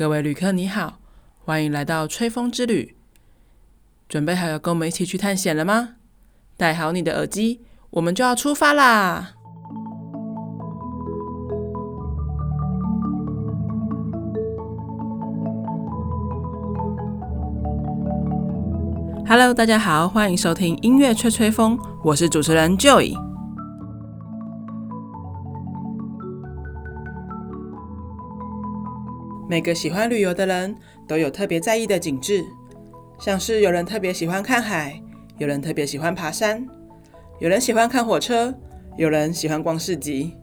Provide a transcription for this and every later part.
各位旅客你好，欢迎来到吹风之旅。准备好要跟我们一起去探险了吗？戴好你的耳机，我们就要出发啦！Hello，大家好，欢迎收听音乐吹吹风，我是主持人 Joy。每个喜欢旅游的人都有特别在意的景致，像是有人特别喜欢看海，有人特别喜欢爬山，有人喜欢看火车，有人喜欢逛市集。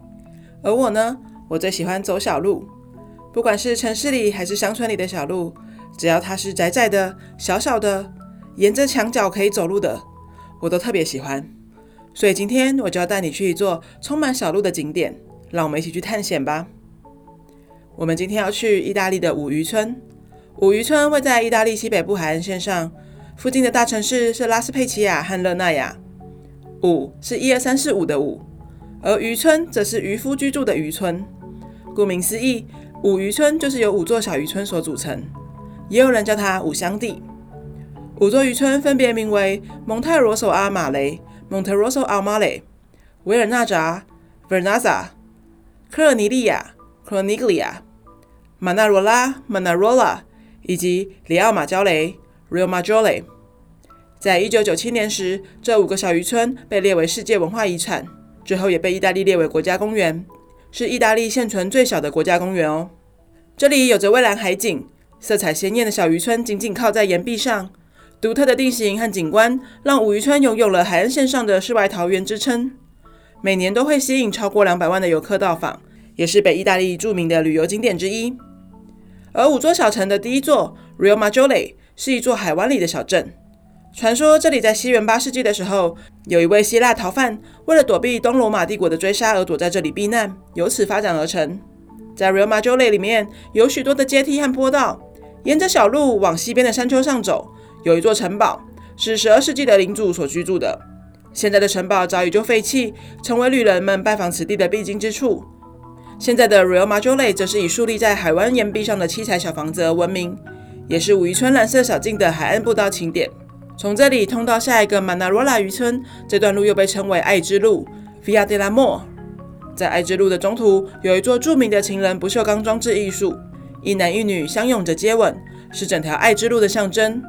而我呢，我最喜欢走小路，不管是城市里还是乡村里的小路，只要它是窄窄的、小小的，沿着墙角可以走路的，我都特别喜欢。所以今天我就要带你去一座充满小路的景点，让我们一起去探险吧。我们今天要去意大利的五渔村。五渔村位在意大利西北部海岸线上，附近的大城市是拉斯佩齐亚和热那亚。五是一二三四五的五，而渔村则是渔夫居住的渔村。顾名思义，五渔村就是由五座小渔村所组成，也有人叫它五乡地。五座渔村分别名为蒙泰罗索阿马雷 （Monterosso al Mare）、维尔纳扎 （Vernazza）、科尔尼利亚 （Corniglia）。马纳罗拉 （Manarola） 以及里奥马焦雷 （Rio Maggiore），在一九九七年时，这五个小渔村被列为世界文化遗产，之后也被意大利列为国家公园，是意大利现存最小的国家公园哦。这里有着蔚蓝海景，色彩鲜艳的小渔村紧紧靠在岩壁上，独特的地形和景观让五渔村拥有了海岸线上的世外桃源之称，每年都会吸引超过两百万的游客到访，也是北意大利著名的旅游景点之一。而五座小城的第一座 Rio Maggiore 是一座海湾里的小镇。传说这里在西元八世纪的时候，有一位希腊逃犯为了躲避东罗马帝国的追杀而躲在这里避难，由此发展而成。在 Rio Maggiore 里面有许多的阶梯和坡道，沿着小路往西边的山丘上走，有一座城堡，是十二世纪的领主所居住的。现在的城堡早已就废弃，成为旅人们拜访此地的必经之处。现在的 Rio Maggiore 则是以竖立在海湾岩壁上的七彩小房子而闻名，也是五渔村蓝色小径的海岸步道景点。从这里通到下一个 Manarola 渔村，这段路又被称为爱之路 via De La More，。在爱之路的中途，有一座著名的情人不锈钢装置艺术，一男一女相拥着接吻，是整条爱之路的象征。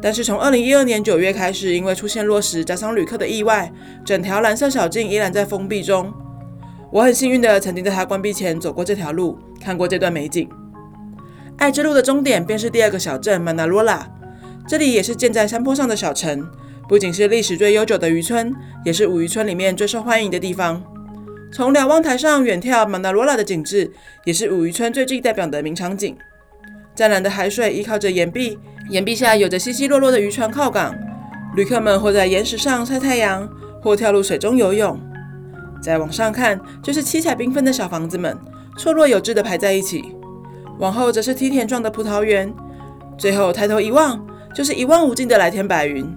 但是从2012年9月开始，因为出现落石加上旅客的意外，整条蓝色小径依然在封闭中。我很幸运的曾经在它关闭前走过这条路，看过这段美景。爱之路的终点便是第二个小镇 Manarola，这里也是建在山坡上的小城，不仅是历史最悠久的渔村，也是五渔村里面最受欢迎的地方。从瞭望台上远眺 manala 的景致，也是五渔村最具代表的名场景。湛蓝的海水依靠着岩壁，岩壁下有着稀稀落落的渔船靠港，旅客们或在岩石上晒太阳，或跳入水中游泳。再往上看，就是七彩缤纷的小房子们，错落有致地排在一起。往后则是梯田状的葡萄园，最后抬头一望，就是一望无尽的蓝天白云。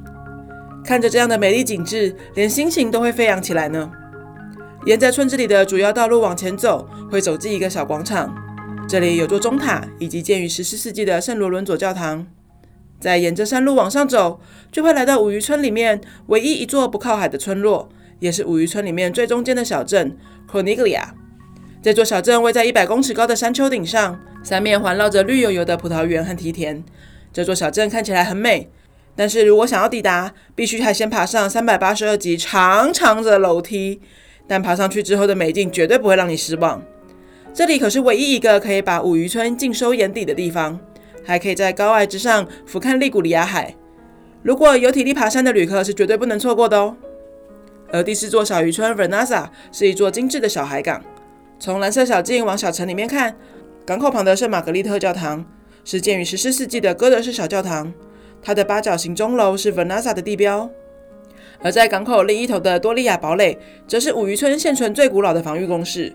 看着这样的美丽景致，连心情都会飞扬起来呢。沿着村子里的主要道路往前走，会走进一个小广场，这里有座钟塔，以及建于十四世纪的圣罗伦佐教堂。再沿着山路往上走，就会来到五渔村里面唯一一座不靠海的村落。也是五渔村里面最中间的小镇 Corniglia。这座小镇位在一百公尺高的山丘顶上，三面环绕着绿油油的葡萄园和梯田。这座小镇看起来很美，但是如果想要抵达，必须还先爬上三百八十二级长长的楼梯。但爬上去之后的美景绝对不会让你失望。这里可是唯一一个可以把五渔村尽收眼底的地方，还可以在高崖之上俯瞰利古里亚海。如果有体力爬山的旅客，是绝对不能错过的哦。而第四座小渔村 Vernaza 是一座精致的小海港。从蓝色小径往小城里面看，港口旁的圣玛格丽特教堂是建于十四世纪的哥德式小教堂，它的八角形钟楼是 Vernazza 的地标。而在港口另一头的多利亚堡垒，则是五渔村现存最古老的防御工事。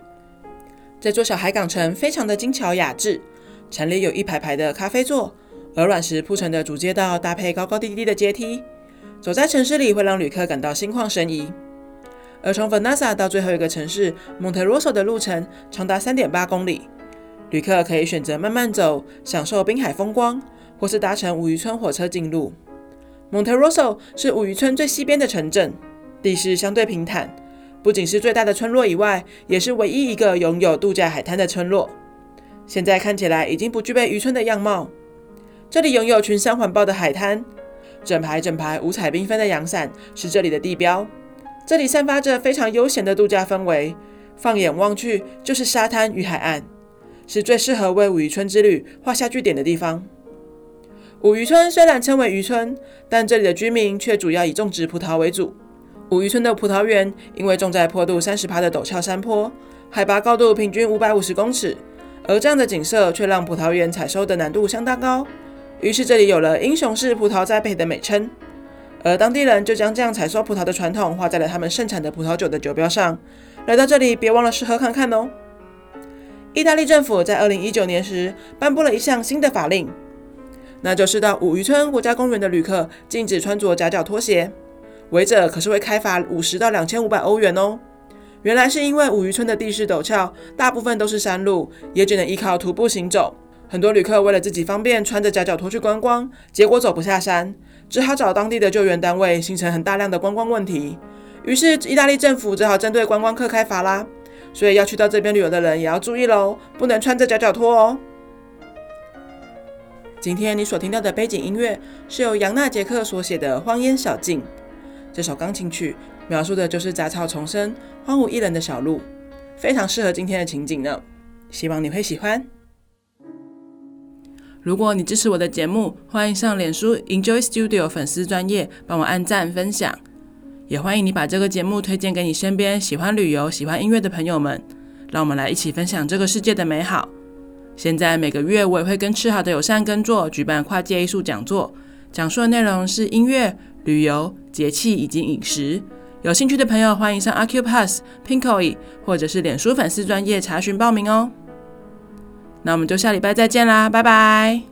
这座小海港城非常的精巧雅致，城里有一排排的咖啡座，鹅卵石铺成的主街道搭配高高低低的阶梯。走在城市里会让旅客感到心旷神怡，而从 Vernazza 到最后一个城市 Monterosso 的路程长达三点八公里，旅客可以选择慢慢走，享受滨海风光，或是搭乘五渔村火车进入。Monterosso 是五渔村最西边的城镇，地势相对平坦，不仅是最大的村落以外，也是唯一一个拥有度假海滩的村落。现在看起来已经不具备渔村的样貌。这里拥有群山环抱的海滩，整排整排五彩缤纷的阳伞是这里的地标。这里散发着非常悠闲的度假氛围，放眼望去就是沙滩与海岸，是最适合为五渔村之旅画下句点的地方。五渔村虽然称为渔村，但这里的居民却主要以种植葡萄为主。五渔村的葡萄园因为种在坡度三十趴的陡峭山坡，海拔高度平均五百五十公尺。而这样的景色却让葡萄园采收的难度相当高，于是这里有了“英雄式葡萄栽培”的美称。而当地人就将这样采收葡萄的传统画在了他们盛产的葡萄酒的酒标上。来到这里，别忘了试喝看看哦。意大利政府在二零一九年时颁布了一项新的法令，那就是到五渔村国家公园的旅客禁止穿着夹脚拖鞋，违者可是会开罚五十到两千五百欧元哦。原来是因为五渔村的地势陡峭，大部分都是山路，也只能依靠徒步行走。很多旅客为了自己方便，穿着夹脚拖去观光，结果走不下山，只好找当地的救援单位，形成很大量的观光问题。于是意大利政府只好针对观光客开罚啦。所以要去到这边旅游的人也要注意喽，不能穿着夹脚拖哦。今天你所听到的背景音乐是由杨纳杰克所写的《荒烟小径》，这首钢琴曲。描述的就是杂草丛生、荒无一人的小路，非常适合今天的情景呢。希望你会喜欢。如果你支持我的节目，欢迎上脸书 Enjoy Studio 粉丝专页帮我按赞分享，也欢迎你把这个节目推荐给你身边喜欢旅游、喜欢音乐的朋友们，让我们来一起分享这个世界的美好。现在每个月我也会跟吃好的友善耕作举办跨界艺术讲座，讲述的内容是音乐、旅游、节气以及饮食。有兴趣的朋友，欢迎上 Acupass、Pinkoi 或者是脸书粉丝专业查询报名哦。那我们就下礼拜再见啦，拜拜。